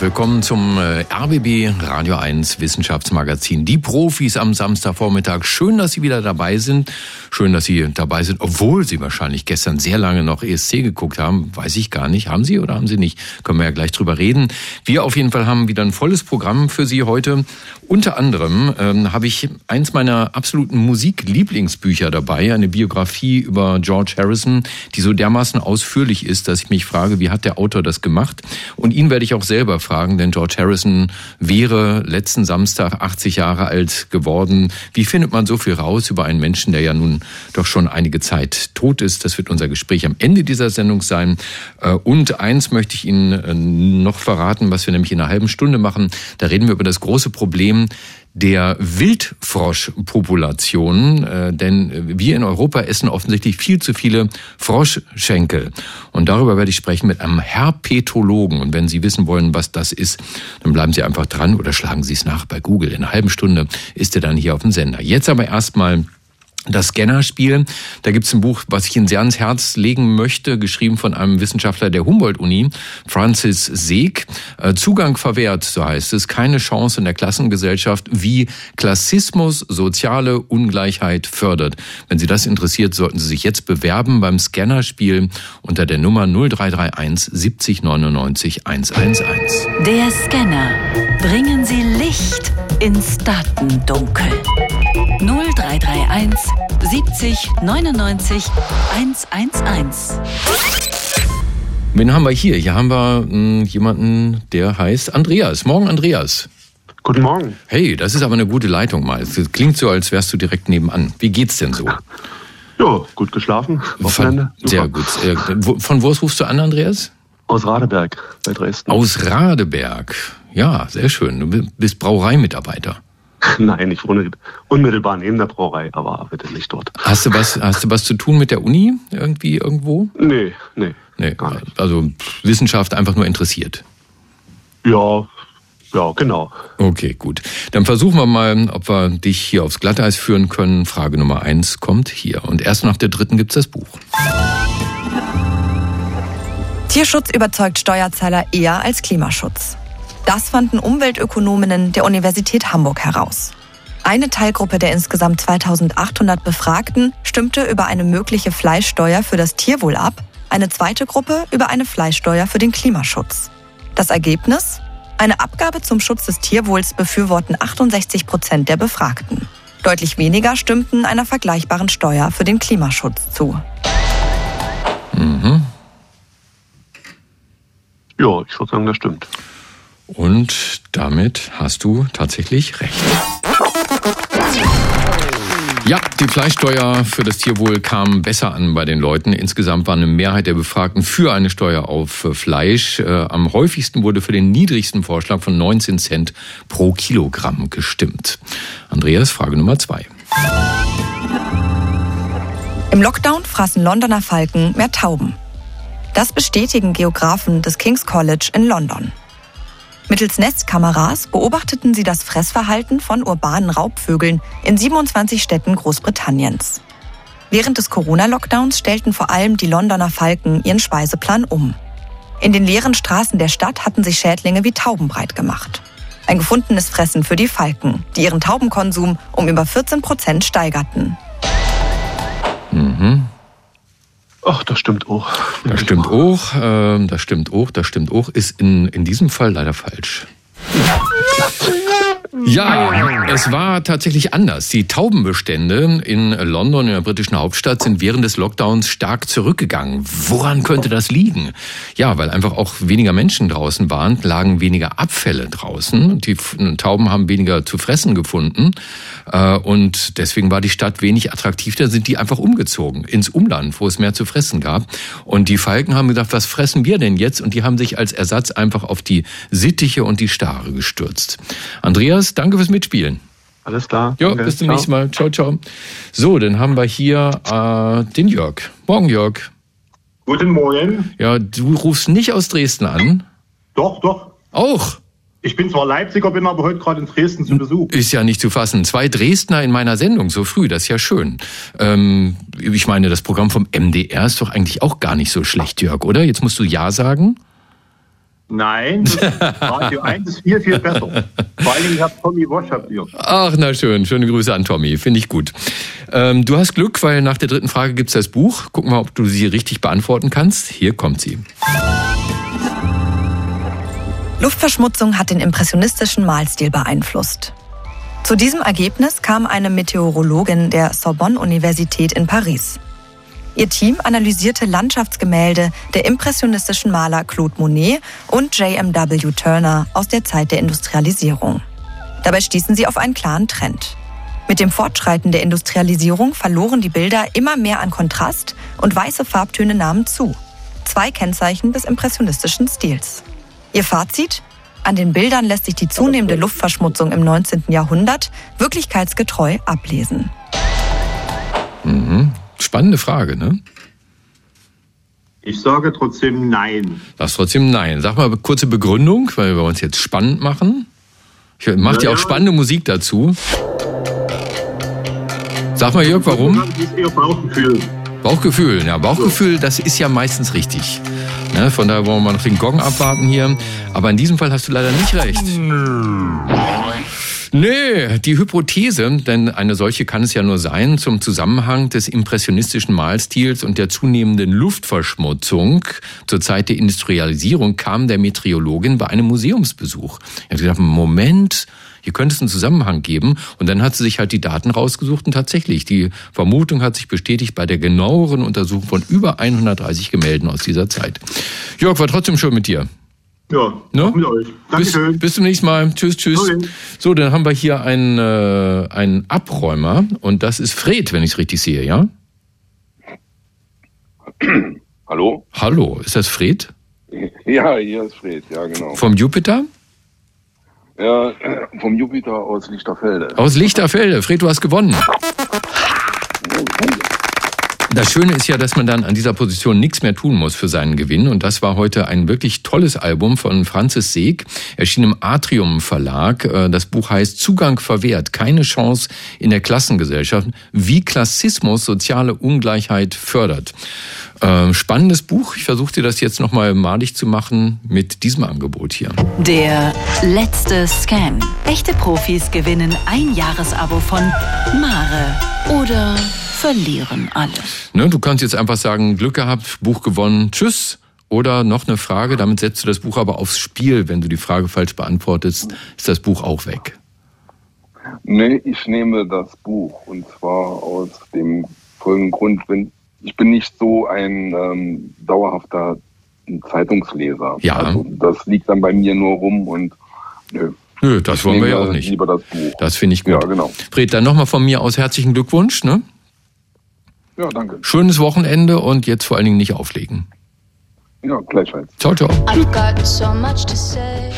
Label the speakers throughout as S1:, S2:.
S1: Willkommen zum äh, RBB Radio 1 Wissenschaftsmagazin. Die Profis am Samstagvormittag. Schön, dass Sie wieder dabei sind. Schön, dass Sie dabei sind, obwohl Sie wahrscheinlich gestern sehr lange noch ESC geguckt haben. Weiß ich gar nicht. Haben Sie oder haben Sie nicht? Können wir ja gleich drüber reden. Wir auf jeden Fall haben wieder ein volles Programm für Sie heute. Unter anderem ähm, habe ich eins meiner absoluten Musiklieblingsbücher dabei, eine Biografie über George Harrison, die so dermaßen ausführlich ist, dass ich mich frage, wie hat der Autor das gemacht? Und ihn werde ich auch selber fragen, denn George Harrison wäre letzten Samstag 80 Jahre alt geworden. Wie findet man so viel raus über einen Menschen, der ja nun doch schon einige Zeit tot ist? Das wird unser Gespräch am Ende dieser Sendung sein. Äh, und eins möchte ich Ihnen äh, noch verraten, was wir nämlich in einer halben Stunde machen. Da reden wir über das große Problem der Wildfroschpopulation, äh, denn wir in Europa essen offensichtlich viel zu viele Froschschenkel. Und darüber werde ich sprechen mit einem Herpetologen. Und wenn Sie wissen wollen, was das ist, dann bleiben Sie einfach dran oder schlagen Sie es nach bei Google. In einer halben Stunde ist er dann hier auf dem Sender. Jetzt aber erstmal das Scannerspiel, da gibt es ein Buch, was ich Ihnen sehr ans Herz legen möchte, geschrieben von einem Wissenschaftler der Humboldt-Uni, Francis Seeg. Äh, Zugang verwehrt, so heißt es, keine Chance in der Klassengesellschaft, wie Klassismus soziale Ungleichheit fördert. Wenn Sie das interessiert, sollten Sie sich jetzt bewerben beim Scannerspiel unter der Nummer 0331 70 99 111.
S2: Der Scanner. Bringen Sie Licht ins Datendunkel. 0331 70 99 111.
S1: Wen haben wir hier? Hier haben wir mh, jemanden, der heißt Andreas. Morgen, Andreas.
S3: Guten Morgen.
S1: Hey, das ist aber eine gute Leitung mal. Es klingt so, als wärst du direkt nebenan. Wie geht's denn so?
S3: Ja, gut geschlafen.
S1: Wochenende. Von, sehr gut. Von wo rufst du an, Andreas?
S3: Aus Radeberg bei Dresden.
S1: Aus Radeberg. Ja, sehr schön. Du bist Brauereimitarbeiter.
S3: Nein, ich wohne unmittelbar neben der Brauerei, aber bitte nicht dort.
S1: Hast du was, hast du was zu tun mit der Uni irgendwie irgendwo?
S3: Nee, nee.
S1: Nee, gar nicht. also Wissenschaft einfach nur interessiert.
S3: Ja, ja, genau.
S1: Okay, gut. Dann versuchen wir mal, ob wir dich hier aufs Glatteis führen können. Frage Nummer eins kommt hier. Und erst nach der dritten gibt's das Buch.
S4: Tierschutz überzeugt Steuerzahler eher als Klimaschutz. Das fanden Umweltökonominnen der Universität Hamburg heraus. Eine Teilgruppe der insgesamt 2800 Befragten stimmte über eine mögliche Fleischsteuer für das Tierwohl ab, eine zweite Gruppe über eine Fleischsteuer für den Klimaschutz. Das Ergebnis? Eine Abgabe zum Schutz des Tierwohls befürworten 68 Prozent der Befragten. Deutlich weniger stimmten einer vergleichbaren Steuer für den Klimaschutz zu.
S1: Mhm.
S3: Ja, ich würde sagen, das stimmt.
S1: Und damit hast du tatsächlich recht. Ja, die Fleischsteuer für das Tierwohl kam besser an bei den Leuten. Insgesamt war eine Mehrheit der Befragten für eine Steuer auf Fleisch. Äh, am häufigsten wurde für den niedrigsten Vorschlag von 19 Cent pro Kilogramm gestimmt. Andreas, Frage Nummer zwei.
S4: Im Lockdown fraßen Londoner Falken mehr Tauben. Das bestätigen Geografen des King's College in London. Mittels Nestkameras beobachteten sie das Fressverhalten von urbanen Raubvögeln in 27 Städten Großbritanniens. Während des Corona-Lockdowns stellten vor allem die Londoner Falken ihren Speiseplan um. In den leeren Straßen der Stadt hatten sich Schädlinge wie Tauben breit gemacht. Ein gefundenes Fressen für die Falken, die ihren Taubenkonsum um über 14 Prozent steigerten.
S1: Mhm.
S3: Ach, das stimmt auch.
S1: Das stimmt auch, äh, das stimmt auch, das stimmt auch, ist in, in diesem Fall leider falsch. Ja, es war tatsächlich anders. Die Taubenbestände in London, in der britischen Hauptstadt, sind während des Lockdowns stark zurückgegangen. Woran könnte das liegen? Ja, weil einfach auch weniger Menschen draußen waren, lagen weniger Abfälle draußen. Die Tauben haben weniger zu fressen gefunden. Äh, und deswegen war die Stadt wenig attraktiv. Da sind die einfach umgezogen ins Umland, wo es mehr zu fressen gab. Und die Falken haben gedacht, was fressen wir denn jetzt? Und die haben sich als Ersatz einfach auf die Sittiche und die Stare gestürzt. Andreas, danke fürs Mitspielen.
S3: Alles klar.
S1: Ja, bis zum ciao. nächsten Mal. Ciao, ciao. So, dann haben wir hier äh, den Jörg. Morgen, Jörg.
S5: Guten Morgen.
S1: Ja, du rufst nicht aus Dresden an.
S5: Doch, doch.
S1: Auch?
S3: Ich bin zwar Leipziger, bin aber heute gerade in Dresden zu Besuch.
S1: Ist ja nicht zu fassen. Zwei Dresdner in meiner Sendung so früh, das ist ja schön. Ähm, ich meine, das Programm vom MDR ist doch eigentlich auch gar nicht so schlecht, Jörg, oder? Jetzt musst du Ja sagen.
S3: Nein, Radio 1 ist viel, viel besser. Vor Dingen, ich habe Tommy habt ihr.
S1: Ach, na schön. Schöne Grüße an Tommy. Finde ich gut. Ähm, du hast Glück, weil nach der dritten Frage gibt's das Buch. Gucken wir, ob du sie richtig beantworten kannst. Hier kommt sie.
S4: Luftverschmutzung hat den impressionistischen Malstil beeinflusst. Zu diesem Ergebnis kam eine Meteorologin der Sorbonne-Universität in Paris. Ihr Team analysierte Landschaftsgemälde der impressionistischen Maler Claude Monet und J.M.W. Turner aus der Zeit der Industrialisierung. Dabei stießen sie auf einen klaren Trend. Mit dem Fortschreiten der Industrialisierung verloren die Bilder immer mehr an Kontrast und weiße Farbtöne nahmen zu. Zwei Kennzeichen des impressionistischen Stils. Ihr Fazit? An den Bildern lässt sich die zunehmende Luftverschmutzung im 19. Jahrhundert wirklichkeitsgetreu ablesen.
S1: Mhm. Spannende Frage, ne?
S3: Ich sage trotzdem nein.
S1: Sagst trotzdem nein. Sag mal kurze Begründung, weil wir uns jetzt spannend machen. Ich mach dir
S3: Ja,
S1: auch
S3: ja.
S1: spannende Musik dazu. Sag mal, Jörg, warum?
S3: Bauchgefühl.
S1: Bauchgefühl. Ja, Bauchgefühl, das ist ja meistens richtig. Ne, von daher wollen wir noch den Gong abwarten hier. Aber in diesem Fall hast du leider nicht recht. Nee, die Hypothese, denn eine solche kann es ja nur sein, zum Zusammenhang des impressionistischen Malstils und der zunehmenden Luftverschmutzung zur Zeit der Industrialisierung kam der Meteorologin bei einem Museumsbesuch. Er hat gesagt, Moment, hier könnte es einen Zusammenhang geben. Und dann hat sie sich halt die Daten rausgesucht und tatsächlich, die Vermutung hat sich bestätigt bei der genaueren Untersuchung von über 130 Gemälden aus dieser Zeit. Jörg, war trotzdem schön mit dir.
S3: Ja,
S1: Ne?
S3: auch mit euch.
S1: Bis,
S3: Dankeschön.
S1: bis zum nächsten Mal. Tschüss, tschüss.
S3: Okay.
S1: So, dann haben wir hier einen, äh, einen Abräumer und das ist Fred, wenn ich es richtig sehe, ja?
S5: Hallo?
S1: Hallo, ist das Fred
S5: Ja, hier ist Fred, ja genau.
S1: vom Jupiter?
S5: Ja, vom Jupiter aus Lichterfelde.
S1: Aus Lichterfelde. Fred, du hast gewonnen. Das Schöne ist ja, dass man dann an dieser Position nichts mehr tun muss für seinen Gewinn. Und das war heute ein wirklich tolles Album von Franzis Seeg, erschien im Atrium Verlag. Äh, Das Buch heißt Zugang verwehrt, keine Chance in der Klassengesellschaft, wie Klassismus soziale Ungleichheit fördert. Äh, Spannendes Buch. Ich versuche dir das jetzt nochmal malig zu machen mit diesem Angebot hier.
S2: Der letzte Scan. Echte Profis gewinnen ein Jahresabo von Mare oder verlieren alles.
S1: Ne, du kannst jetzt einfach sagen, Glück gehabt, Buch gewonnen, tschüss. Oder noch eine Frage, damit setzt du das Buch aber aufs Spiel. Wenn du die Frage falsch beantwortest, ist das Buch auch weg.
S5: Nee, ich nehme das Buch und zwar aus dem folgenden Grund, wenn ich bin nicht so ein ähm, dauerhafter Zeitungsleser.
S1: Ja.
S5: Also das liegt dann bei mir nur rum und nö.
S1: Nö, das
S5: Ich
S1: wollen wir ja auch nicht.
S5: Lieber das Buch.
S1: Das finde ich gut.
S5: Ja, genau.
S1: Fred, dann nochmal von mir aus herzlichen Glückwunsch. Ne?
S5: Ja, danke.
S1: Schönes Wochenende und jetzt vor allen Dingen nicht auflegen.
S5: Ja, gleichfalls.
S1: Ciao, ciao.
S6: I've got so much to say.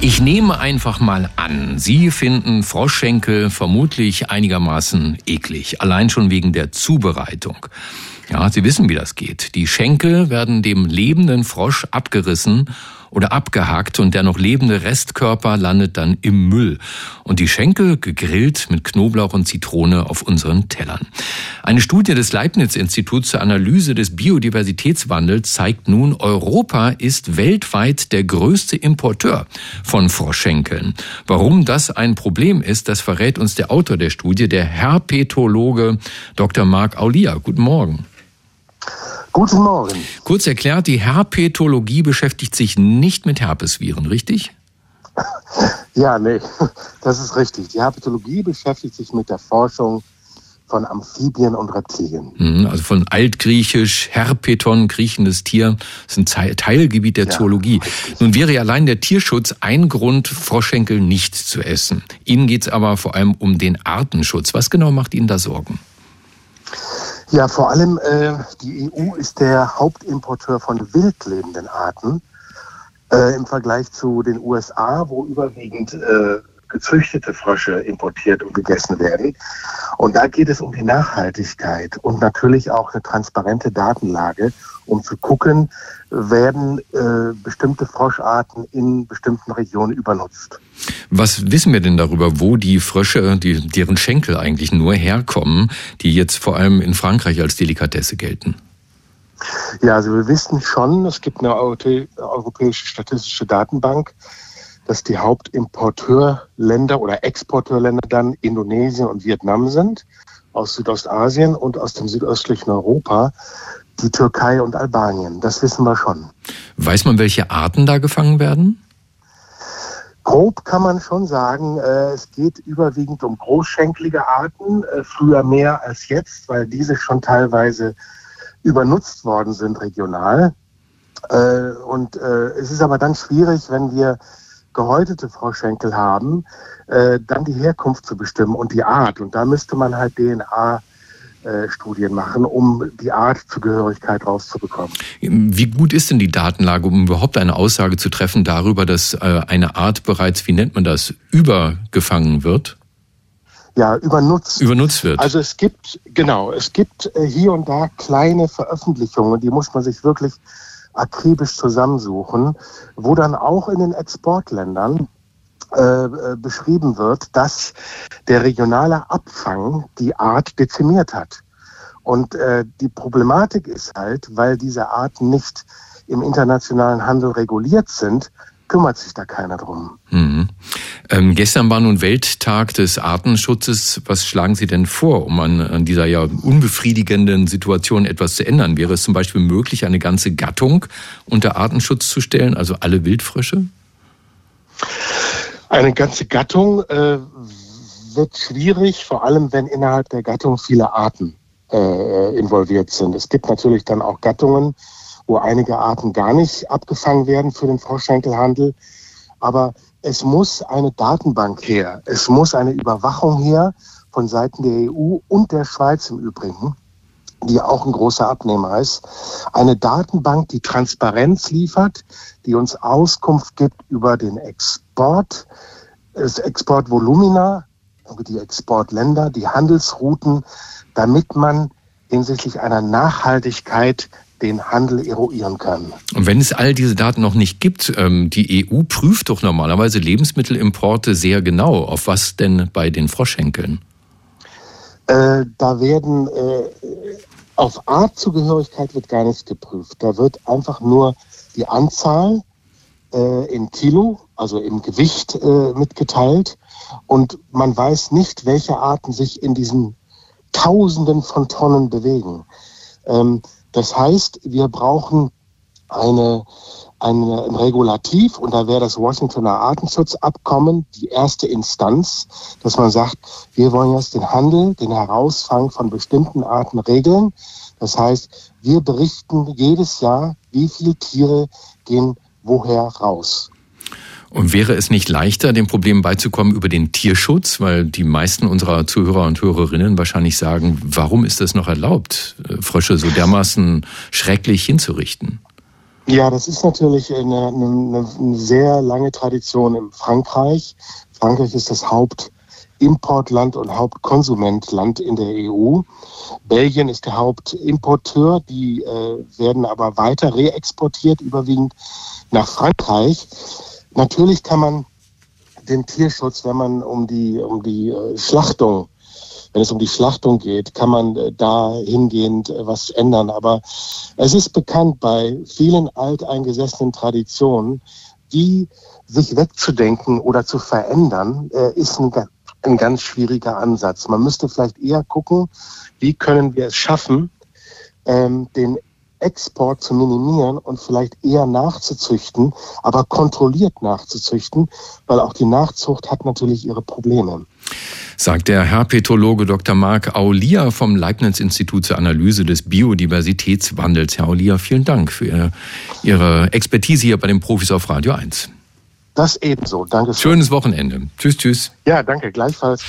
S1: Ich nehme einfach mal an, Sie finden Froschschenkel vermutlich einigermaßen eklig, allein schon wegen der Zubereitung. Ja, Sie wissen, wie das geht. Die Schenkel werden dem lebenden Frosch abgerissen oder abgehackt und der noch lebende Restkörper landet dann im Müll. Und die Schenkel gegrillt mit Knoblauch und Zitrone auf unseren Tellern. Eine Studie des Leibniz-Instituts zur Analyse des Biodiversitätswandels zeigt nun, Europa ist weltweit der größte Importeur von Froschschenkeln. Warum das ein Problem ist, das verrät uns der Autor der Studie, der Herpetologe Dr. Marc Aulia. Guten Morgen.
S7: Guten Morgen.
S1: Kurz erklärt, die Herpetologie beschäftigt sich nicht mit Herpesviren, richtig?
S7: Ja, nee, das ist richtig. Die Herpetologie beschäftigt sich mit der Forschung von Amphibien und Reptilien.
S1: Mhm, Also von altgriechisch, Herpeton, kriechendes Tier, das ist ein Teil- Teilgebiet der
S7: Ja,
S1: Zoologie. Nun wäre ja allein der Tierschutz ein Grund, Froschschenkel nicht zu essen. Ihnen geht's aber vor allem um den Artenschutz. Was genau macht Ihnen da Sorgen?
S7: Ja, vor allem äh, die EU ist der Hauptimporteur von wildlebenden Arten äh, im Vergleich zu den USA, wo überwiegend äh, gezüchtete Frösche importiert und gegessen werden. Und da geht es um die Nachhaltigkeit und natürlich auch eine transparente Datenlage, um zu gucken, werden äh, bestimmte Froscharten in bestimmten Regionen übernutzt.
S1: Was wissen wir denn darüber, wo die Frösche, die, deren Schenkel eigentlich nur herkommen, die jetzt vor allem in Frankreich als Delikatesse gelten?
S7: Ja, also wir wissen schon, es gibt eine europäische statistische Datenbank, dass die Hauptimporteurländer oder Exporteurländer dann Indonesien und Vietnam sind, aus Südostasien und aus dem südöstlichen Europa die Türkei und Albanien. Das wissen wir schon.
S1: Weiß man, welche Arten da gefangen werden?
S7: Grob kann man schon sagen, äh, es geht überwiegend um großschenklige Arten, äh, früher mehr als jetzt, weil diese schon teilweise übernutzt worden sind regional. Äh, und es ist aber dann schwierig, wenn wir gehäutete Froschschenkel haben, äh, dann die Herkunft zu bestimmen und die Art. Und da müsste man halt DNA äh, Studien machen, um die Art Zugehörigkeit rauszubekommen.
S1: Wie gut ist denn die Datenlage, um überhaupt eine Aussage zu treffen darüber, dass äh, eine Art bereits, wie nennt man das, übergefangen wird?
S7: Ja, übernutzt.
S1: Übernutzt wird.
S7: Also es gibt, genau, es gibt äh, hier und da kleine Veröffentlichungen, die muss man sich wirklich akribisch zusammensuchen, wo dann auch in den Exportländern äh, äh, beschrieben wird, dass der regionale Abfang die Art dezimiert hat. Und äh, die Problematik ist halt, weil diese Arten nicht im internationalen Handel reguliert sind, kümmert sich da keiner drum.
S1: Mhm. Ähm, gestern war nun Welttag des Artenschutzes. Was schlagen Sie denn vor, um an, an, dieser ja unbefriedigenden Situation etwas zu ändern? Wäre es zum Beispiel möglich, eine ganze Gattung unter Artenschutz zu stellen, also alle Wildfrösche?
S7: Eine ganze Gattung äh, wird schwierig, vor allem wenn innerhalb der Gattung viele Arten äh, involviert sind. Es gibt natürlich dann auch Gattungen, wo einige Arten gar nicht abgefangen werden für den Froschschenkelhandel. Aber es muss eine Datenbank her. Es muss eine Überwachung her von Seiten der EU und der Schweiz im Übrigen, die auch ein großer Abnehmer ist. Eine Datenbank, die Transparenz liefert, die uns Auskunft gibt über den Export, das Exportvolumina, die Exportländer, die Handelsrouten, damit man hinsichtlich einer Nachhaltigkeit den Handel eruieren kann.
S1: Und wenn es all diese Daten noch nicht gibt, ähm, die EU prüft doch normalerweise Lebensmittelimporte sehr genau. Auf was denn bei den Froschhenkeln?
S7: Äh, da werden äh, auf Artzugehörigkeit wird gar nicht geprüft. Da wird einfach nur die Anzahl äh, in Kilo, also im Gewicht mitgeteilt. Und man weiß nicht, welche Arten sich in diesen Tausenden von Tonnen bewegen. Ähm, das heißt, wir brauchen eine, eine, ein Regulativ und da wäre das Washingtoner Artenschutzabkommen die erste Instanz, dass man sagt, wir wollen jetzt den Handel, den Herausfang von bestimmten Arten regeln. Das heißt, wir berichten jedes Jahr, wie viele Tiere gehen woher raus.
S1: Und wäre es nicht leichter, dem Problem beizukommen über den Tierschutz? Weil die meisten unserer Zuhörer und Hörerinnen wahrscheinlich sagen, warum ist es noch erlaubt, äh, Frösche so dermaßen schrecklich hinzurichten?
S7: Ja, das ist natürlich eine, eine, eine sehr lange Tradition in Frankreich. Frankreich ist das Hauptimportland und Hauptkonsumentland in der EU. Belgien ist der Hauptimporteur, die äh, werden aber weiter reexportiert, überwiegend nach Frankreich. Natürlich kann man den Tierschutz, wenn man um die, um die äh, Schlachtung, wenn es um die Schlachtung geht, kann man äh, da hingehend äh, was ändern. Aber es ist bekannt bei vielen alteingesessenen Traditionen, die sich wegzudenken oder zu verändern, ist ein, ein ganz schwieriger Ansatz. Man müsste vielleicht eher gucken, wie können wir es schaffen, ähm, den Export zu minimieren und vielleicht eher nachzuzüchten, aber kontrolliert nachzuzüchten, weil auch die Nachzucht hat natürlich ihre Probleme.
S1: Sagt der Herpetologe Dr. Marc Aulia vom Leibniz-Institut zur Analyse des Biodiversitätswandels. Herr Aulia, vielen Dank für Ihre Expertise hier bei den Profis auf Radio 1.
S7: Das ebenso. Danke.
S1: Schönes Wochenende. Tschüss, tschüss.
S7: Ja, danke. Gleichfalls.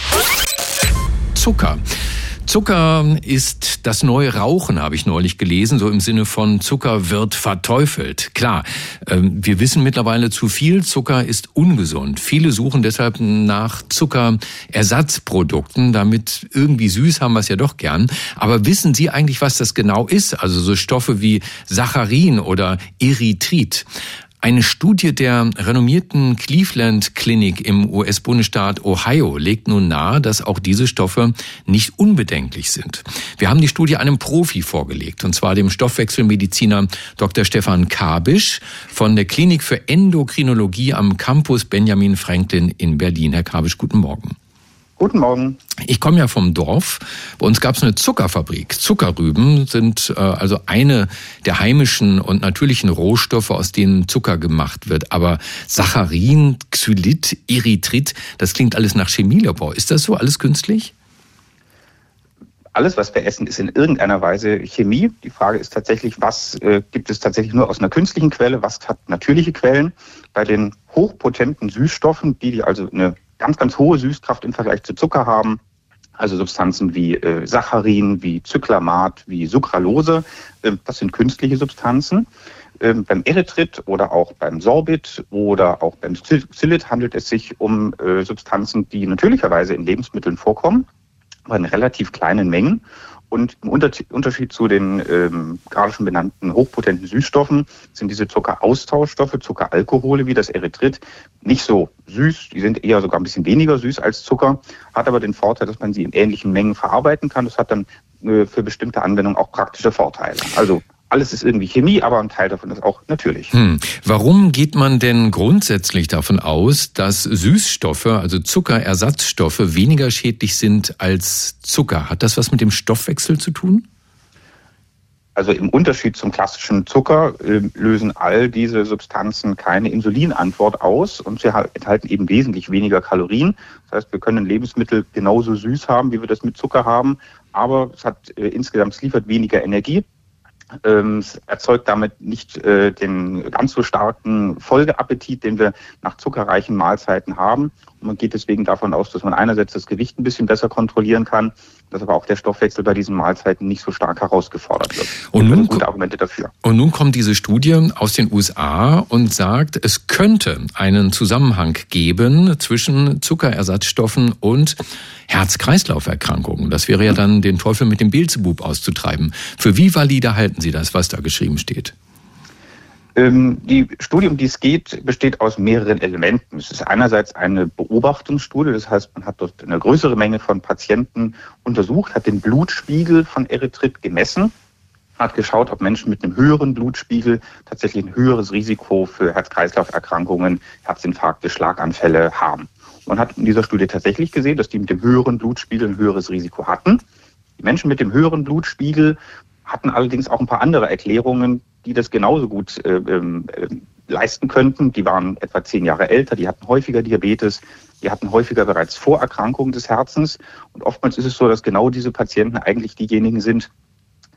S1: Zucker. Zucker ist das neue Rauchen, habe ich neulich gelesen, so im Sinne von Zucker wird verteufelt. Klar, ähm, wir wissen mittlerweile zu viel, Zucker ist ungesund. Viele suchen deshalb nach Zuckerersatzprodukten, damit irgendwie süß haben wir es ja doch gern. Aber wissen Sie eigentlich, was das genau ist? Also so Stoffe wie Saccharin oder Erythrit. Eine Studie der renommierten Cleveland Clinic im US-Bundesstaat Ohio legt nun nahe, dass auch diese Stoffe nicht unbedenklich sind. Wir haben die Studie einem Profi vorgelegt, und zwar dem Stoffwechselmediziner Dr. Stefan Kabisch von der Klinik für Endokrinologie am Campus Benjamin Franklin in Berlin. Herr Kabisch, guten Morgen.
S8: Guten Morgen.
S1: Ich komme ja vom Dorf. Bei uns gab es eine Zuckerfabrik. Zuckerrüben sind äh, also eine der heimischen und natürlichen Rohstoffe, aus denen Zucker gemacht wird. Aber Saccharin, Xylit, Erythrit, das klingt alles nach Chemielabor. Ist das so alles künstlich?
S8: alles, was wir essen, ist in irgendeiner Weise Chemie. Die Frage ist tatsächlich, was äh, gibt es tatsächlich nur aus einer künstlichen Quelle, was hat natürliche Quellen? Bei den hochpotenten Süßstoffen, die also eine ganz, ganz hohe Süßkraft im Vergleich zu Zucker haben. Also Substanzen wie äh, Saccharin, wie Zyklamat, wie Sucralose. Äh, das sind künstliche Substanzen. Ähm, beim Erythrit oder auch beim Sorbit oder auch beim Xylit handelt es sich um äh, Substanzen, die natürlicherweise in Lebensmitteln vorkommen, aber in relativ kleinen Mengen und im Unterschied zu den ähm, gerade schon benannten hochpotenten Süßstoffen sind diese Zuckeraustauschstoffe, Zuckeralkohole wie das Erythrit nicht so süß. Die sind eher sogar ein bisschen weniger süß als Zucker, hat aber den Vorteil, dass man sie in ähnlichen Mengen verarbeiten kann. Das hat dann äh, für bestimmte Anwendungen auch praktische Vorteile. Also alles ist irgendwie Chemie, aber ein Teil davon ist auch natürlich.
S1: Hm. Warum geht man denn grundsätzlich davon aus, dass Süßstoffe, also Zuckerersatzstoffe, weniger schädlich sind als Zucker? Hat das was mit dem Stoffwechsel zu tun?
S8: Also im Unterschied zum klassischen Zucker äh, lösen all diese Substanzen keine Insulinantwort aus und sie enthalten eben wesentlich weniger Kalorien. Das heißt, wir können Lebensmittel genauso süß haben, wie wir das mit Zucker haben, aber es hat äh, insgesamt es liefert weniger Energie ähm, es erzeugt damit nicht äh, den ganz so starken Folgeappetit, den wir nach zuckerreichen Mahlzeiten haben. Man geht deswegen davon aus, dass man einerseits das Gewicht ein bisschen besser kontrollieren kann, dass aber auch der Stoffwechsel bei diesen Mahlzeiten nicht so stark herausgefordert wird.
S1: Und nun, gute Argumente dafür. Und nun kommt diese Studie aus den USA und sagt, es könnte einen Zusammenhang geben zwischen Zuckerersatzstoffen und Herz-Kreislauf-Erkrankungen. Das wäre ja dann den Teufel mit dem Beelzebub auszutreiben. Für wie valide halten Sie das, was da geschrieben steht?
S8: Ähm, die Studie, um die es geht, besteht aus mehreren Elementen. Es ist einerseits eine Beobachtungsstudie, das heißt, man hat dort eine größere Menge von Patienten untersucht, hat den Blutspiegel von Erythrit gemessen, hat geschaut, ob Menschen mit einem höheren Blutspiegel tatsächlich ein höheres Risiko für Herz-Kreislauf-Erkrankungen, Herzinfarkte, Schlaganfälle haben. Man hat in dieser Studie tatsächlich gesehen, dass die mit dem höheren Blutspiegel ein höheres Risiko hatten. Die Menschen mit dem höheren Blutspiegel hatten allerdings auch ein paar andere Erklärungen, die das genauso gut äh, äh, leisten könnten. Die waren etwa zehn Jahre älter, die hatten häufiger Diabetes, die hatten häufiger bereits Vorerkrankungen des Herzens. Und oftmals ist es so, dass genau diese Patienten eigentlich diejenigen sind,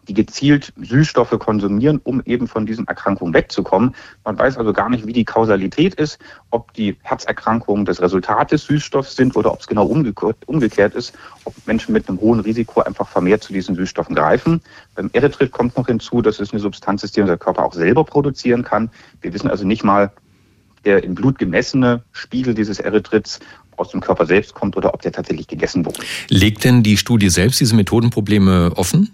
S8: die gezielt Süßstoffe konsumieren, um eben von diesen Erkrankungen wegzukommen. Man weiß also gar nicht, wie die Kausalität ist, ob die Herzerkrankungen das Resultat des Süßstoffs sind oder ob es genau umgekehrt ist, ob Menschen mit einem hohen Risiko einfach vermehrt zu diesen Süßstoffen greifen. Beim Erythrit kommt noch hinzu, dass es eine Substanz ist, die unser Körper auch selber produzieren kann. Wir wissen also nicht mal, der im Blut gemessene Spiegel dieses Erythrits aus dem Körper selbst kommt oder ob der tatsächlich gegessen wurde.
S1: Legt denn die Studie selbst diese Methodenprobleme offen?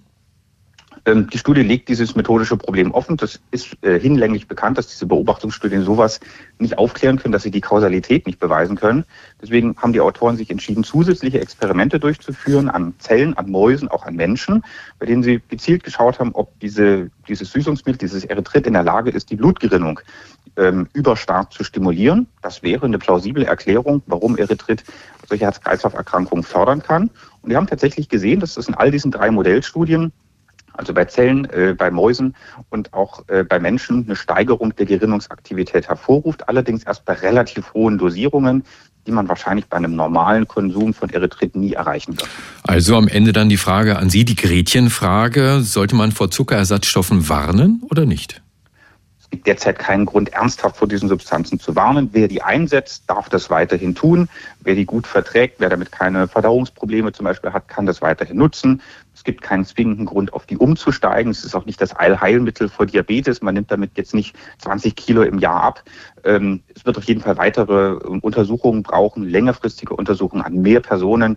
S8: Ähm, die Studie legt dieses methodische Problem offen. Das ist äh, hinlänglich bekannt, dass diese Beobachtungsstudien sowas nicht aufklären können, dass sie die Kausalität nicht beweisen können. Deswegen haben die Autoren sich entschieden, zusätzliche Experimente durchzuführen an Zellen, an Mäusen, auch an Menschen, bei denen sie gezielt geschaut haben, ob diese, dieses Süßungsmittel, dieses Erythrit in der Lage ist, die Blutgerinnung ähm, überstark zu stimulieren. Das wäre eine plausible Erklärung, warum Erythrit solche Herz-Kreislauf-Erkrankungen fördern kann. Und wir haben tatsächlich gesehen, dass das in all diesen drei Modellstudien also bei Zellen, äh, bei Mäusen und auch äh, bei Menschen eine Steigerung der Gerinnungsaktivität hervorruft, allerdings erst bei relativ hohen Dosierungen, die man wahrscheinlich bei einem normalen Konsum von Erythrit nie erreichen wird.
S1: Also am Ende dann die Frage an Sie, die Gretchenfrage, sollte man vor Zuckerersatzstoffen warnen oder nicht?
S8: Es gibt derzeit keinen Grund, ernsthaft vor diesen Substanzen zu warnen. Wer die einsetzt, darf das weiterhin tun. Wer die gut verträgt, wer damit keine Verdauungsprobleme zum Beispiel hat, kann das weiterhin nutzen. Es gibt keinen zwingenden Grund, auf die umzusteigen. Es ist auch nicht das Allheilmittel vor Diabetes. Man nimmt damit jetzt nicht 20 Kilo im Jahr ab. Ähm, es wird auf jeden Fall weitere Untersuchungen brauchen, längerfristige Untersuchungen an mehr Personen,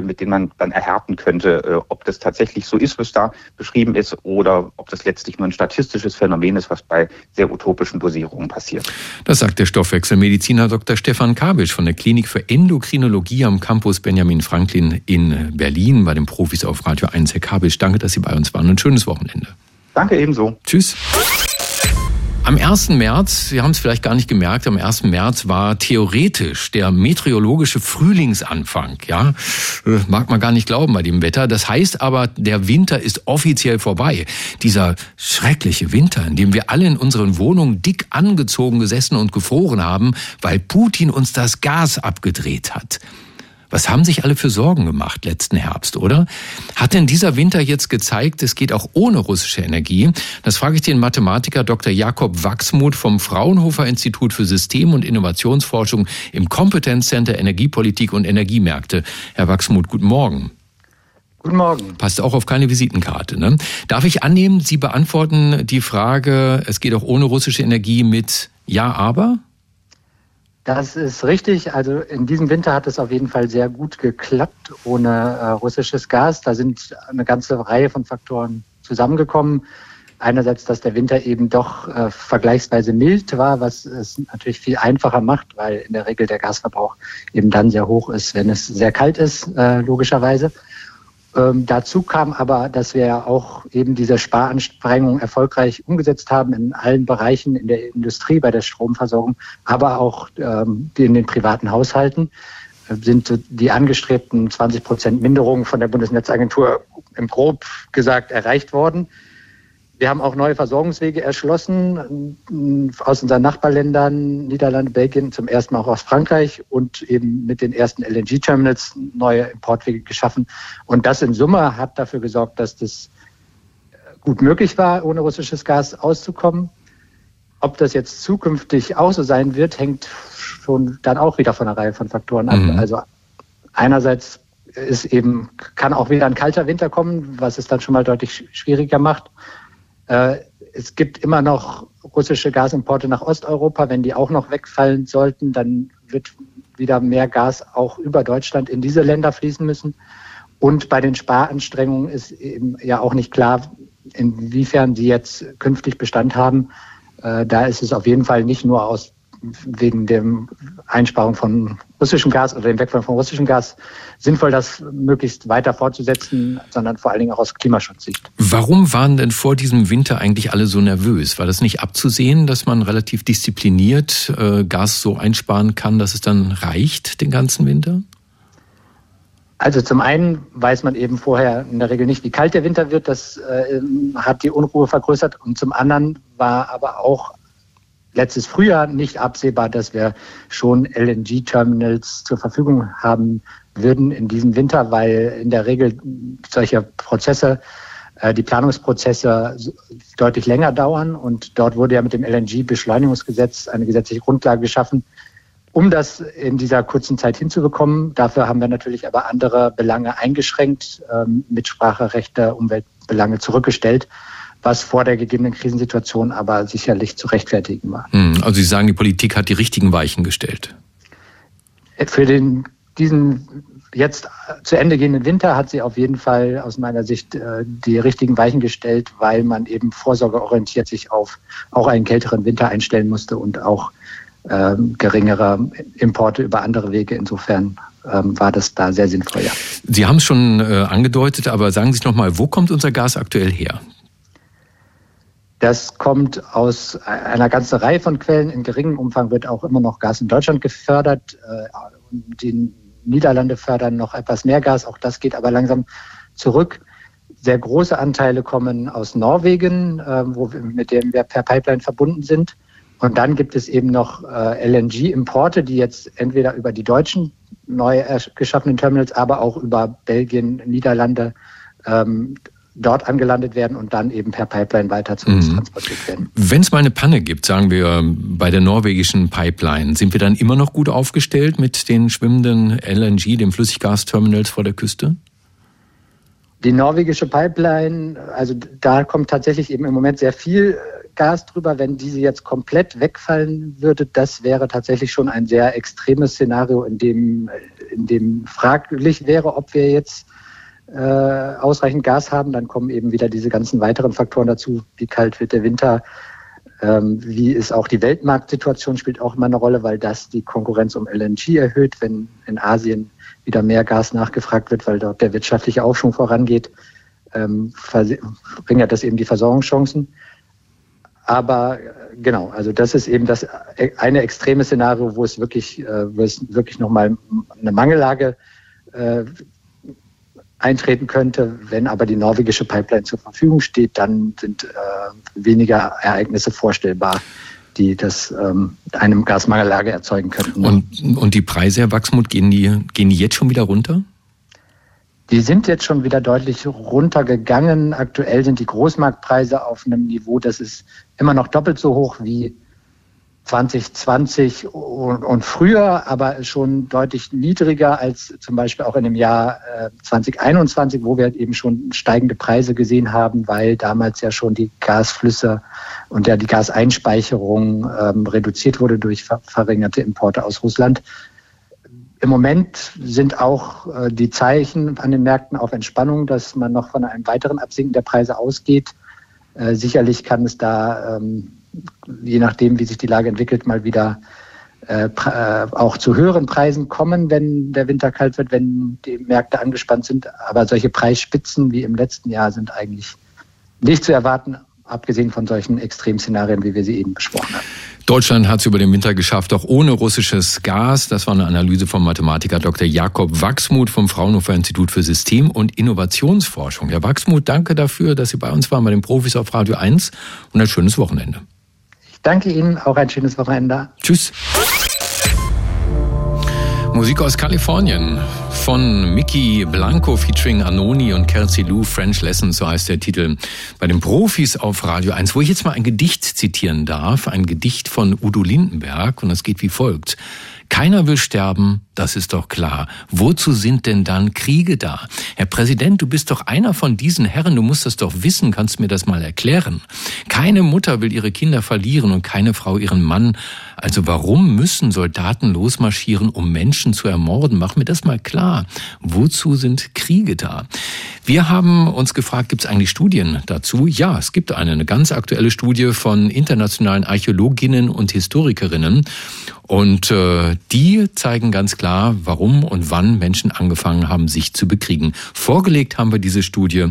S8: mit denen man dann erhärten könnte, äh, ob das tatsächlich so ist, was da beschrieben ist, oder ob das letztlich nur ein statistisches Phänomen ist, was bei sehr utopischen Dosierungen passiert.
S1: Das sagt der Stoffwechselmediziner Dr. Stefan Kabisch von der Klinik für Endokrinologie am Campus Benjamin Franklin in Berlin bei den Profis auf Radio 1. Herr Kabisch, danke, dass Sie bei uns waren. Ein schönes Wochenende.
S8: Danke ebenso.
S1: Tschüss. Am 1. März, Sie haben es vielleicht gar nicht gemerkt, am 1. März war theoretisch der meteorologische Frühlingsanfang. Ja, äh, mag man gar nicht glauben bei dem Wetter. Das heißt aber, der Winter ist offiziell vorbei. Dieser schreckliche Winter, in dem wir alle in unseren Wohnungen dick angezogen gesessen und gefroren haben, weil Putin uns das Gas abgedreht hat. Was haben sich alle für Sorgen gemacht letzten Herbst, oder? Hat denn dieser Winter jetzt gezeigt, es geht auch ohne russische Energie? Das frage ich den Mathematiker Dr. Jakob Wachsmuth vom Fraunhofer Institut für System- und Innovationsforschung im Kompetenzcenter Energiepolitik und Energiemärkte. Herr Wachsmuth, guten Morgen.
S9: Guten Morgen.
S1: Passt auch auf keine Visitenkarte. Ne? Darf ich annehmen, Sie beantworten die Frage, es geht auch ohne russische Energie mit Ja, aber?
S9: Das ist richtig. Also in diesem Winter hat es auf jeden Fall sehr gut geklappt ohne äh, russisches Gas. Da sind eine ganze Reihe von Faktoren zusammengekommen. Einerseits, dass der Winter eben doch äh, vergleichsweise mild war, was es natürlich viel einfacher macht, weil in der Regel der Gasverbrauch eben dann sehr hoch ist, wenn es sehr kalt ist, äh, logischerweise. Ähm, dazu kam aber, dass wir auch eben diese Sparanstrengung erfolgreich umgesetzt haben in allen Bereichen in der Industrie, bei der Stromversorgung, aber auch ähm, in den privaten Haushalten äh, sind die angestrebten 20 Prozent Minderung von der Bundesnetzagentur im Grob gesagt erreicht worden. Wir haben auch neue Versorgungswege erschlossen äh, aus unseren Nachbarländern, Niederlande, Belgien, zum ersten Mal auch aus Frankreich und eben mit den ersten LNG-Terminals neue Importwege geschaffen. Und das in Summe hat dafür gesorgt, dass das äh, gut möglich war, ohne russisches Gas auszukommen. Ob das jetzt zukünftig auch so sein wird, hängt schon dann auch wieder von einer Reihe von Faktoren ab. Mhm. Also einerseits ist eben, kann auch wieder ein kalter Winter kommen, was es dann schon mal deutlich schwieriger macht. Äh, es gibt immer noch russische Gasimporte nach Osteuropa. Wenn die auch noch wegfallen sollten, dann wird wieder mehr Gas auch über Deutschland in diese Länder fließen müssen. Und bei den Sparanstrengungen ist eben ja auch nicht klar, inwiefern die jetzt künftig Bestand haben. Äh, da ist es auf jeden Fall nicht nur aus wegen der Einsparung von russischem Gas oder dem Wegfall von russischem Gas sinnvoll, das möglichst weiter fortzusetzen, sondern vor allen Dingen auch aus Klimaschutzsicht.
S1: Warum waren denn vor diesem Winter eigentlich alle so nervös? War das nicht abzusehen, dass man relativ diszipliniert äh, Gas so einsparen kann, dass es dann reicht den ganzen Winter?
S9: Also zum einen weiß man eben vorher in der Regel nicht, wie kalt der Winter wird. Das äh, hat die Unruhe vergrößert. Und zum anderen war aber auch letztes Frühjahr nicht absehbar, dass wir schon LNG-Terminals zur Verfügung haben würden in diesem Winter, weil in der Regel solche Prozesse, äh, die Planungsprozesse deutlich länger dauern. Und dort wurde ja mit dem LNG-Beschleunigungsgesetz eine gesetzliche Grundlage geschaffen, um das in dieser kurzen Zeit hinzubekommen. Dafür haben wir natürlich aber andere Belange eingeschränkt, ähm, Mitspracherechte, Umweltbelange zurückgestellt was vor der gegebenen Krisensituation aber sicherlich zu rechtfertigen war.
S1: Hm, also Sie sagen, die Politik hat die richtigen Weichen gestellt.
S9: Für den, diesen jetzt zu Ende gehenden Winter hat sie auf jeden Fall aus meiner Sicht äh, die richtigen Weichen gestellt, weil man eben vorsorgeorientiert sich auf auch einen kälteren Winter einstellen musste und auch ähm, geringere Importe über andere Wege. Insofern ähm, war das da sehr sinnvoll. Ja.
S1: Sie haben es schon äh, angedeutet, aber sagen Sie noch mal, wo kommt unser Gas aktuell her?
S9: Das kommt aus einer ganzen Reihe von Quellen. In geringem Umfang wird auch immer noch Gas in Deutschland gefördert. Äh, die Niederlande fördern noch etwas mehr Gas. Auch das geht aber langsam zurück. Sehr große Anteile kommen aus Norwegen, äh, wo wir, mit dem wir per Pipeline verbunden sind. Und dann gibt es eben noch äh, LNG-Importe, die jetzt entweder über die deutschen neu geschaffenen Terminals, aber auch über Belgien, Niederlande ähm, dort angelandet werden und dann eben per Pipeline weiter zu uns mhm. transportiert werden.
S1: Wenn es mal eine Panne gibt, sagen wir bei der norwegischen Pipeline, sind wir dann immer noch gut aufgestellt mit den schwimmenden LNG, den Flüssiggasterminals vor der Küste?
S9: Die norwegische Pipeline, also da kommt tatsächlich eben im Moment sehr viel Gas drüber. Wenn diese jetzt komplett wegfallen würde, das wäre tatsächlich schon ein sehr extremes Szenario, in dem, in dem fraglich wäre, ob wir jetzt äh, ausreichend Gas haben. Dann kommen eben wieder diese ganzen weiteren Faktoren dazu, wie kalt wird der Winter, ähm, wie ist auch die Weltmarktsituation spielt auch immer eine Rolle, weil das die Konkurrenz um LNG erhöht, wenn in Asien wieder mehr Gas nachgefragt wird, weil dort der wirtschaftliche Aufschwung vorangeht, ähm, verringert das eben die Versorgungschancen. Aber äh, genau, also das ist eben das äh, eine extreme Szenario, wo es wirklich, äh, wo es wirklich nochmal eine Mangellage äh, eintreten könnte. Wenn aber die norwegische Pipeline zur Verfügung steht, dann sind äh, weniger Ereignisse vorstellbar, die das ähm, einem Gasmangellage erzeugen könnten.
S1: Und, und die Preise, Herr Wachsmuth, gehen die, gehen die jetzt schon wieder runter?
S9: Die sind jetzt schon wieder deutlich runtergegangen. Aktuell sind die Großmarktpreise auf einem Niveau, das ist immer noch doppelt so hoch wie 2020 und, und, früher, aber schon deutlich niedriger als zum Beispiel auch in dem Jahr äh, 2021, wo wir eben schon steigende Preise gesehen haben, weil damals ja schon die Gasflüsse und ja die Gaseinspeicherung ähm, reduziert wurde durch ver verringerte Importe aus Russland. Im Moment sind auch äh, die Zeichen an den Märkten auf Entspannung, dass man noch von einem weiteren Absinken der Preise ausgeht. Äh, sicherlich kann es da ähm, je nachdem, wie sich die Lage entwickelt, mal wieder äh, äh, auch zu höheren Preisen kommen, wenn der Winter kalt wird, wenn die Märkte angespannt sind. Aber solche Preisspitzen wie im letzten Jahr sind eigentlich nicht zu erwarten, abgesehen von solchen Extremszenarien, wie wir sie eben besprochen haben.
S1: Deutschland hat es über den Winter geschafft, auch ohne russisches Gas. Das war eine Analyse vom Mathematiker Dr. Jakob Wachsmuth vom Fraunhofer Institut für System- und Innovationsforschung. Herr Wachsmuth, danke dafür, dass Sie bei uns waren, bei den Profis auf Radio 1 und ein schönes Wochenende.
S9: Danke Ihnen, auch ein schönes Wochenende.
S1: Tschüss. Musik aus Kalifornien von Mickey Blanco featuring Anoni und Kelsey Lou, French Lessons, so heißt der Titel, bei den Profis auf Radio 1, wo ich jetzt mal ein Gedicht zitieren darf, ein Gedicht von Udo Lindenberg und das geht wie folgt. Keiner will sterben, das ist doch klar. Wozu sind denn dann Kriege da? Herr Präsident, du bist doch einer von diesen Herren, du musst das doch wissen, kannst mir das mal erklären. Keine Mutter will ihre Kinder verlieren und keine Frau ihren Mann. Also warum müssen Soldaten losmarschieren, um Menschen zu ermorden? Mach mir das mal klar. Wozu sind Kriege da? Wir haben uns gefragt, gibt es eigentlich Studien dazu? Ja, es gibt eine, eine ganz aktuelle Studie von internationalen Archäologinnen und Historikerinnen. Und äh, die zeigen ganz klar, warum und wann Menschen angefangen haben, sich zu bekriegen. Vorgelegt haben wir diese Studie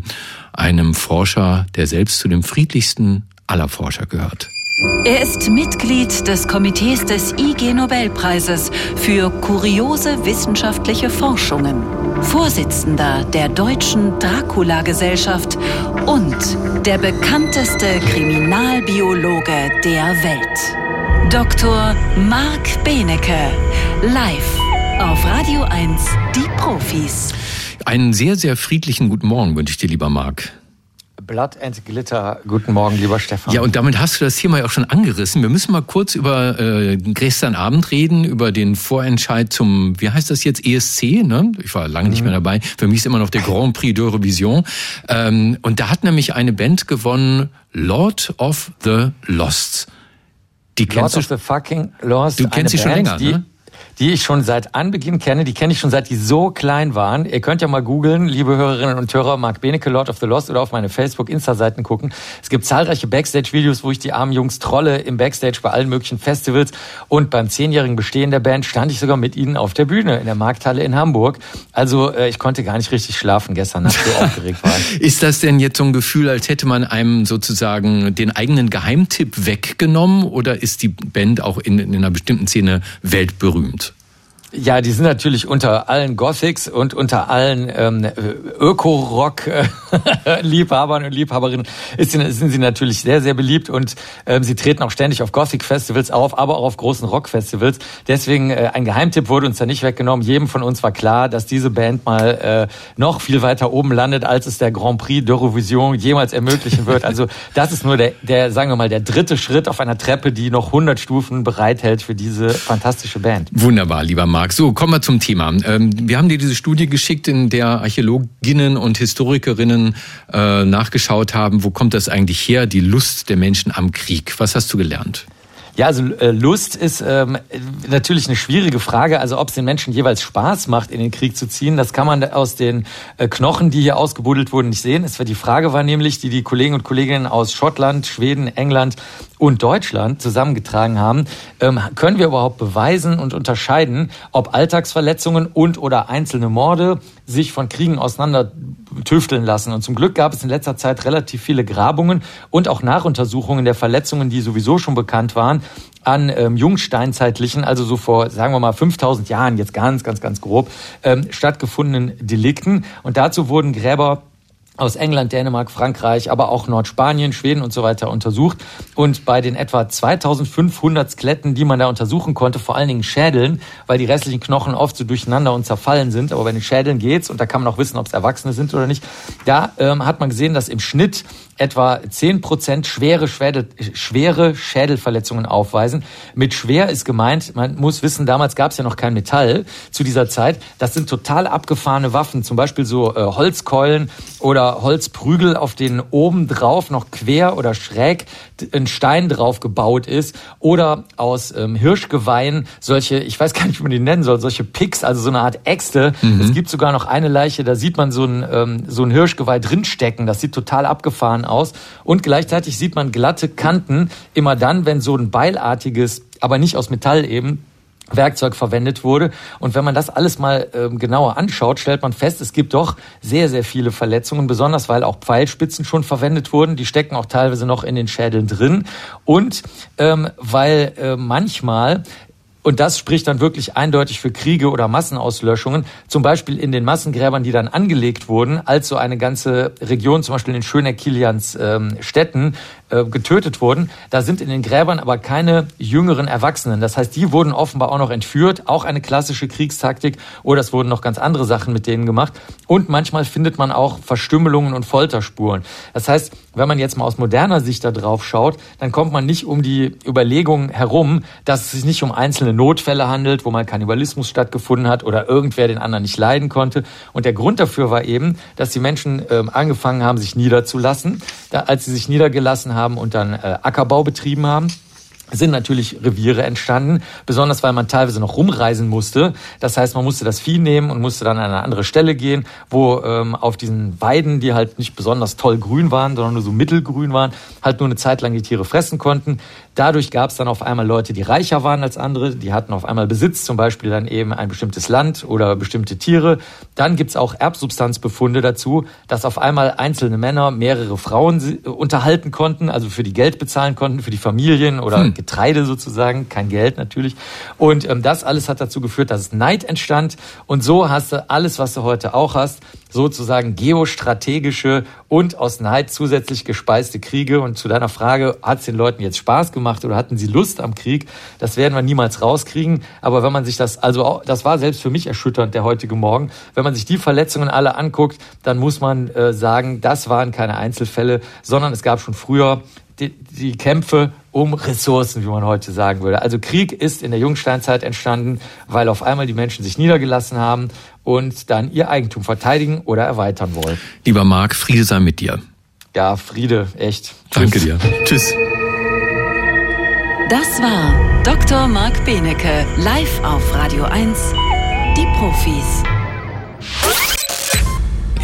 S1: einem Forscher, der selbst zu dem friedlichsten aller Forscher gehört.
S2: Er ist Mitglied des Komitees des IG Nobelpreises für kuriose wissenschaftliche Forschungen, Vorsitzender der deutschen Dracula-Gesellschaft und der bekannteste Kriminalbiologe der Welt. Dr. Marc Benecke, live auf Radio 1, die Profis.
S1: Einen sehr, sehr friedlichen guten Morgen wünsche ich dir, lieber Marc.
S10: Blood and Glitter. Guten Morgen, lieber Stefan.
S1: Ja, und damit hast du das Thema ja auch schon angerissen. Wir müssen mal kurz über äh, gestern Abend reden, über den Vorentscheid zum, wie heißt das jetzt, ESC, ne? Ich war lange nicht mehr mhm. dabei. Für mich ist immer noch der Grand Prix d'Eurovision. Ähm, und da hat nämlich eine Band gewonnen, Lord of the Lost.
S10: Die Lord kennst of du, the fucking Lost.
S1: Du kennst sie schon länger, ne?
S10: Die ich schon seit Anbeginn kenne. Die kenne ich schon seit die so klein waren. Ihr könnt ja mal googeln, liebe Hörerinnen und Hörer, Mark Benecke, Lord of the Lost oder auf meine Facebook, Insta-Seiten gucken. Es gibt zahlreiche Backstage-Videos, wo ich die armen Jungs trolle im Backstage bei allen möglichen Festivals. Und beim zehnjährigen Bestehen der Band stand ich sogar mit ihnen auf der Bühne in der Markthalle in Hamburg. Also äh, ich konnte gar nicht richtig schlafen gestern Nacht, so aufgeregt war
S1: Ist das denn jetzt so ein Gefühl, als hätte man einem sozusagen den eigenen Geheimtipp weggenommen oder ist die Band auch in, in einer bestimmten Szene weltberühmt?
S10: Ja, die sind natürlich unter allen Gothics und unter allen ähm, Öko-Rock-Liebhabern und Liebhaberinnen sind sie natürlich sehr, sehr beliebt und ähm, sie treten auch ständig auf Gothic-Festivals auf, aber auch auf großen Rock-Festivals. Deswegen äh, ein Geheimtipp wurde uns da nicht weggenommen. Jedem von uns war klar, dass diese Band mal äh, noch viel weiter oben landet, als es der Grand Prix d'Eurovision jemals ermöglichen wird. Also das ist nur der, der, sagen wir mal, der dritte Schritt auf einer Treppe, die noch 100 Stufen bereithält für diese fantastische Band.
S1: Wunderbar, lieber Marc. So, kommen wir zum Thema. Ähm, wir haben dir diese Studie geschickt, in der Archäologinnen und Historikerinnen äh, nachgeschaut haben, wo kommt das eigentlich her, die Lust der Menschen am Krieg. Was hast du gelernt?
S10: Ja, also äh, Lust ist ähm, natürlich eine schwierige Frage. Also ob es den Menschen jeweils Spaß macht, in den Krieg zu ziehen, das kann man aus den äh, Knochen, die hier ausgebuddelt wurden, nicht sehen. Es war die Frage war nämlich, die die Kollegen und Kolleginnen aus Schottland, Schweden, England und Deutschland zusammengetragen haben, ähm, können wir überhaupt beweisen und unterscheiden, ob Alltagsverletzungen und oder einzelne Morde sich von Kriegen auseinander tüfteln lassen. Und zum Glück gab es in letzter Zeit relativ viele Grabungen und auch Nachuntersuchungen der Verletzungen, die sowieso schon bekannt waren, an ähm, jungsteinzeitlichen, also so vor, sagen wir mal, 5000 Jahren, jetzt ganz, ganz, ganz grob, ähm, stattgefundenen Delikten. Und dazu wurden Gräber aus England, Dänemark, Frankreich, aber auch Nordspanien, Schweden und so weiter untersucht. Und bei den etwa 2500 Skeletten, die man da untersuchen konnte, vor allen Dingen Schädeln, weil die restlichen Knochen oft so durcheinander und zerfallen sind, aber bei den Schädeln geht's und da kann man auch wissen, ob es Erwachsene sind oder nicht. Da ähm, hat man gesehen, dass im Schnitt etwa 10 Prozent schwere, Schädel, schwere Schädelverletzungen aufweisen. Mit schwer ist gemeint, man muss wissen, damals gab es ja noch kein Metall zu dieser Zeit. Das sind total abgefahrene Waffen, zum Beispiel so äh, Holzkeulen oder Holzprügel, auf denen oben drauf noch quer oder schräg ein Stein drauf gebaut ist. Oder aus ähm, Hirschgeweihen solche, ich weiß gar nicht, wie man die nennen soll, solche Picks, also so eine Art Äxte. Mhm. Es gibt sogar noch eine Leiche, da sieht man so ein, ähm, so ein Hirschgeweih drinstecken. Das sieht total abgefahren aus. Und gleichzeitig sieht man glatte Kanten immer dann, wenn so ein beilartiges, aber nicht aus Metall eben, Werkzeug verwendet wurde. Und wenn man das alles mal ähm, genauer anschaut, stellt man fest, es gibt doch sehr, sehr viele Verletzungen, besonders weil auch Pfeilspitzen schon verwendet wurden. Die stecken auch teilweise noch in den Schädeln drin. Und ähm, weil äh, manchmal und das spricht dann wirklich eindeutig für Kriege oder Massenauslöschungen. Zum Beispiel in den Massengräbern, die dann angelegt wurden, als so eine ganze Region, zum Beispiel in Schöneck-Kilians ähm, Städten, äh, getötet wurden. Da sind in den Gräbern aber keine jüngeren Erwachsenen. Das heißt, die wurden offenbar auch noch entführt. Auch eine klassische Kriegstaktik. Oder es wurden noch ganz andere Sachen mit denen gemacht. Und manchmal findet man auch Verstümmelungen und Folterspuren. Das heißt, wenn man jetzt mal aus moderner Sicht da drauf schaut, dann kommt man nicht um die Überlegung herum, dass es sich nicht um einzelne Notfälle handelt, wo mal Kannibalismus stattgefunden hat oder irgendwer den anderen nicht leiden konnte. Und der Grund dafür war eben, dass die Menschen äh, angefangen haben, sich niederzulassen. Da, als sie sich niedergelassen haben und dann äh, Ackerbau betrieben haben sind natürlich Reviere entstanden, besonders weil man teilweise noch rumreisen musste. Das heißt, man musste das Vieh nehmen und musste dann an eine andere Stelle gehen, wo ähm, auf diesen Weiden, die halt nicht besonders toll grün waren, sondern nur so mittelgrün waren, halt nur eine Zeit lang die Tiere fressen konnten. Dadurch gab es dann auf einmal Leute, die reicher waren als andere, die hatten auf einmal Besitz, zum Beispiel dann eben ein bestimmtes Land oder bestimmte Tiere. Dann gibt's auch Erbsubstanzbefunde dazu, dass auf einmal einzelne Männer mehrere Frauen unterhalten konnten, also für die Geld bezahlen konnten, für die Familien oder hm. Getreide sozusagen, kein Geld natürlich. Und ähm, das alles hat dazu geführt, dass Neid entstand. Und so hast du alles, was du heute auch hast, sozusagen geostrategische und aus Neid zusätzlich gespeiste Kriege. Und zu deiner Frage, hat es den Leuten jetzt Spaß gemacht oder hatten sie Lust am Krieg? Das werden wir niemals rauskriegen. Aber wenn man sich das, also das war selbst für mich erschütternd, der heutige Morgen. Wenn man sich die Verletzungen alle anguckt, dann muss man äh, sagen, das waren keine Einzelfälle, sondern es gab schon früher die, die Kämpfe um Ressourcen, wie man heute sagen würde. Also Krieg ist in der Jungsteinzeit entstanden, weil auf einmal die Menschen sich niedergelassen haben und dann ihr Eigentum verteidigen oder erweitern wollen.
S1: Lieber Marc, Friede sei mit dir.
S10: Ja, Friede, echt.
S1: Danke dir. Tschüss.
S2: Das war Dr. Marc Benecke, live auf Radio 1, die Profis.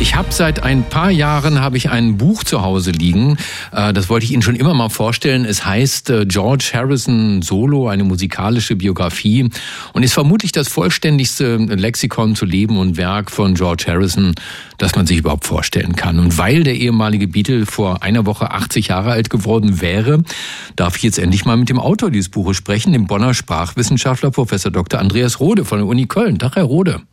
S1: Ich habe seit ein paar Jahren habe ich ein Buch zu Hause liegen. Äh, das wollte ich Ihnen schon immer mal vorstellen. Es heißt äh, George Harrison Solo, eine musikalische Biografie und ist vermutlich das vollständigste Lexikon zu Leben und Werk von George Harrison, das man sich überhaupt vorstellen kann. Und weil der ehemalige Beatle vor einer Woche 80 Jahre alt geworden wäre, darf ich jetzt endlich mal mit dem Autor dieses Buches sprechen, dem Bonner Sprachwissenschaftler Professor Dr. Andreas Rode von der Uni Köln. Tag, Herr Rode.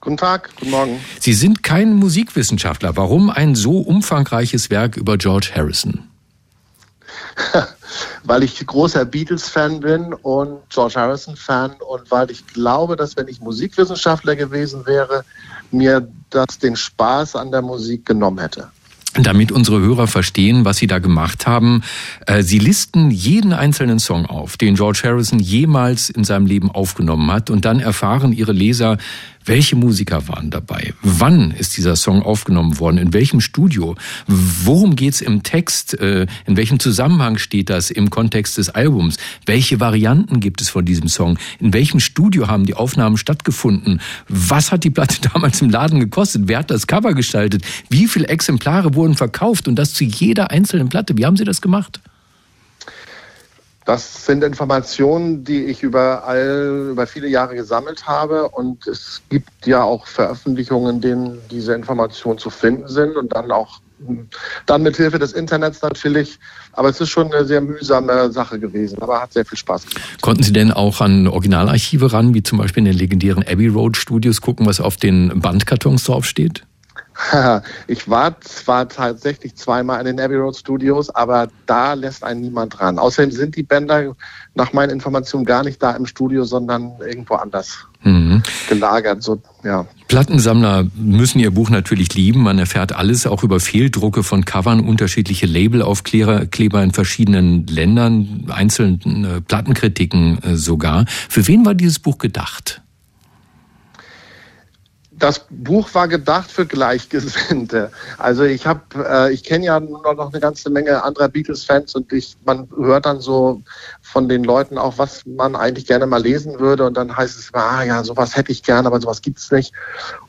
S11: Guten Tag, guten Morgen.
S1: Sie sind kein Musikwissenschaftler. Warum ein so umfangreiches Werk über George Harrison?
S11: weil ich großer Beatles-Fan bin und George Harrison-Fan und weil ich glaube, dass wenn ich Musikwissenschaftler gewesen wäre, mir das den Spaß an der Musik genommen hätte.
S1: Damit unsere Hörer verstehen, was Sie da gemacht haben. Äh, Sie listen jeden einzelnen Song auf, den George Harrison jemals in seinem Leben aufgenommen hat. Und dann erfahren Ihre Leser, welche Musiker waren dabei? Wann ist dieser Song aufgenommen worden? In welchem Studio? Worum geht's im Text? Äh, in welchem Zusammenhang steht das im Kontext des Albums? Welche Varianten gibt es von diesem Song? In welchem Studio haben die Aufnahmen stattgefunden? Was hat die Platte damals im Laden gekostet? Wer hat das Cover gestaltet? Wie viele Exemplare wurden verkauft? Und das zu jeder einzelnen Platte. Wie haben Sie das gemacht?
S11: Das sind Informationen, die ich überall über viele Jahre gesammelt habe. Und es gibt ja auch Veröffentlichungen, in denen diese Informationen zu finden sind und dann auch dann mit Hilfe des Internets natürlich. Aber es ist schon eine sehr mühsame Sache gewesen, aber hat sehr viel Spaß gemacht.
S1: Konnten Sie denn auch an Originalarchive ran, wie zum Beispiel in den legendären Abbey Road Studios, gucken, was auf den Bandkartons draufsteht?
S11: Ich war zwar tatsächlich zweimal in den Abbey Road Studios, aber da lässt einen niemand ran. Außerdem sind die Bänder nach meinen Informationen gar nicht da im Studio, sondern irgendwo anders mhm. gelagert. So, ja.
S1: Plattensammler müssen ihr Buch natürlich lieben. Man erfährt alles, auch über Fehldrucke von Covern, unterschiedliche Labelaufkleber in verschiedenen Ländern, einzelnen Plattenkritiken äh, sogar. Für wen war dieses Buch gedacht?
S11: Das Buch war gedacht für Gleichgesinnte. Also ich habe, äh, ich kenne ja noch eine ganze Menge anderer Beatles-Fans und ich, man hört dann so von den Leuten auch, was man eigentlich gerne mal lesen würde und dann heißt es, ah ja, sowas hätte ich gerne, aber sowas gibt's nicht.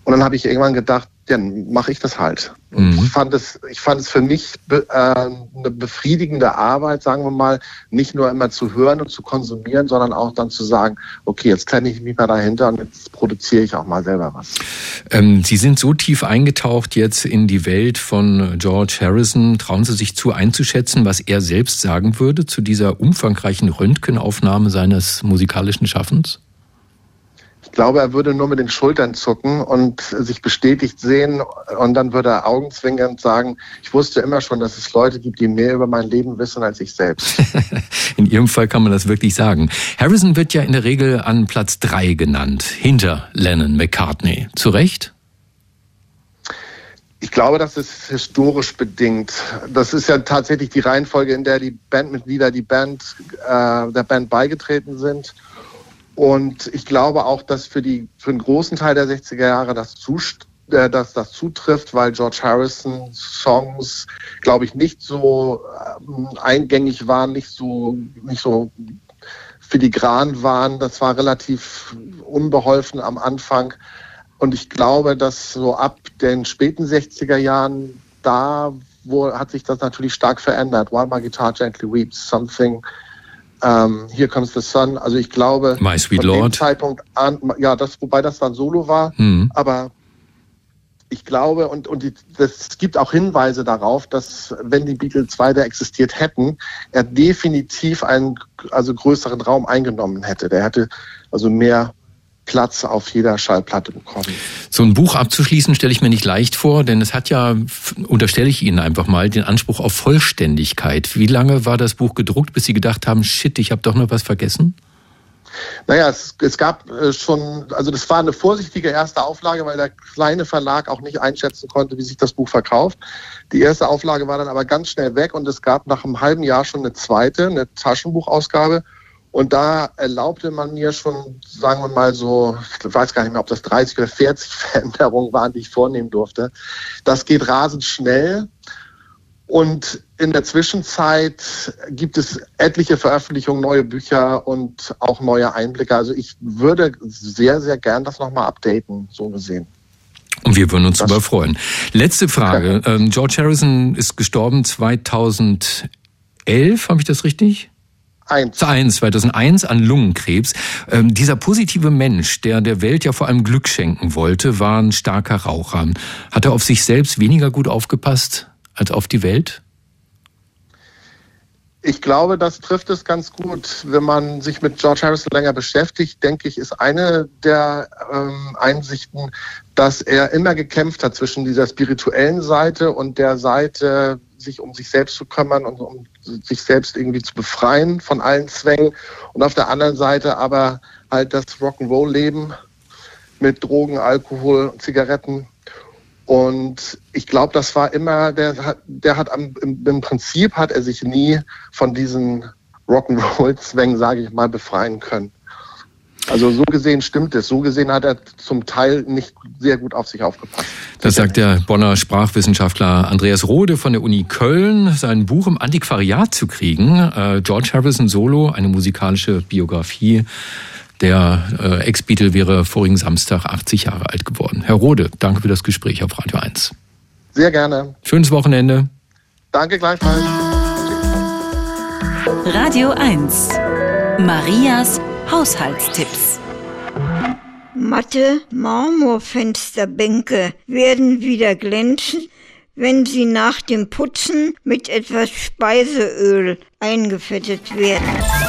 S11: Und dann habe ich irgendwann gedacht, dann mache ich das halt. Mhm. Ich fand es, ich fand es für mich be, äh, eine befriedigende Arbeit, sagen wir mal, nicht nur immer zu hören und zu konsumieren, sondern auch dann zu sagen, okay, jetzt klemme ich mich mal dahinter und jetzt produziere ich auch mal selber was.
S1: Ähm, Sie sind so tief eingetaucht jetzt in die Welt von George Harrison. Trauen Sie sich zu einzuschätzen, was er selbst sagen würde zu dieser umfangreichen Röntgenaufnahme seines musikalischen Schaffens?
S11: Ich glaube, er würde nur mit den Schultern zucken und sich bestätigt sehen und dann würde er augenzwinkernd sagen, ich wusste immer schon, dass es Leute gibt, die mehr über mein Leben wissen als ich selbst.
S1: in Ihrem Fall kann man das wirklich sagen. Harrison wird ja in der Regel an Platz drei genannt, hinter Lennon McCartney. Zu Recht?
S11: Ich glaube, das ist historisch bedingt. Das ist ja tatsächlich die Reihenfolge, in der die Bandmitglieder die Band, äh, der Band beigetreten sind. Und ich glaube auch, dass für, die, für einen großen Teil der 60er Jahre das, äh, dass das zutrifft, weil George Harrison Songs, glaube ich, nicht so äh, eingängig waren, nicht so, nicht so filigran waren. Das war relativ unbeholfen am Anfang. Und ich glaube, dass so ab den späten 60er Jahren, da wo, hat sich das natürlich stark verändert. While My Guitar Gently Weeps, Something ähm, Here Comes the Sun. Also ich glaube,
S1: My Sweet von Lord.
S11: dem Zeitpunkt an, ja, das, wobei das dann Solo war, mhm. aber ich glaube, und, und die, das, gibt auch Hinweise darauf, dass wenn die Beatles weiter existiert hätten, er definitiv einen also größeren Raum eingenommen hätte. Der hätte also mehr Platz auf jeder Schallplatte bekommen.
S1: So ein Buch abzuschließen stelle ich mir nicht leicht vor, denn es hat ja, unterstelle ich Ihnen einfach mal, den Anspruch auf Vollständigkeit. Wie lange war das Buch gedruckt, bis Sie gedacht haben, shit, ich habe doch noch was vergessen?
S11: Naja, es, es gab äh, schon, also das war eine vorsichtige erste Auflage, weil der kleine Verlag auch nicht einschätzen konnte, wie sich das Buch verkauft. Die erste Auflage war dann aber ganz schnell weg und es gab nach einem halben Jahr schon eine zweite, eine Taschenbuchausgabe. Und da erlaubte man mir schon, sagen wir mal so, ich weiß gar nicht mehr, ob das 30 oder 40 Veränderungen waren, die ich vornehmen durfte. Das geht rasend schnell. Und in der Zwischenzeit gibt es etliche Veröffentlichungen, neue Bücher und auch neue Einblicke. Also ich würde sehr, sehr gern das nochmal updaten, so gesehen.
S1: Und wir würden uns darüber freuen. Letzte Frage. Ähm, George Harrison ist gestorben 2011, habe ich das richtig?
S11: Eins.
S1: 2001 an Lungenkrebs. Ähm, dieser positive Mensch, der der Welt ja vor allem Glück schenken wollte, war ein starker Raucher. Hat er auf sich selbst weniger gut aufgepasst als auf die Welt?
S11: Ich glaube, das trifft es ganz gut. Wenn man sich mit George Harrison länger beschäftigt, denke ich, ist eine der ähm, Einsichten, dass er immer gekämpft hat zwischen dieser spirituellen Seite und der Seite, sich um sich selbst zu kümmern und um sich selbst irgendwie zu befreien von allen Zwängen. Und auf der anderen Seite aber halt das Rock'n'Roll-Leben mit Drogen, Alkohol, Zigaretten und ich glaube, das war immer, der hat, der hat am, im, Prinzip hat er sich nie von diesen Rock'n'Roll-Zwängen, sage ich mal, befreien können. Also so gesehen stimmt es. So gesehen hat er zum Teil nicht sehr gut auf sich aufgepasst.
S1: Das sagt der Bonner Sprachwissenschaftler Andreas Rode von der Uni Köln, sein Buch im Antiquariat zu kriegen. Äh, George Harrison Solo, eine musikalische Biografie der äh, Ex-Beatle wäre vorigen Samstag 80 Jahre alt geworden. Herr Rode, danke für das Gespräch auf Radio 1.
S11: Sehr gerne.
S1: Schönes Wochenende.
S11: Danke gleichfalls.
S2: Radio 1. Marias Haushaltstipps.
S12: Matte Marmorfensterbänke werden wieder glänzen, wenn sie nach dem Putzen mit etwas Speiseöl eingefettet werden.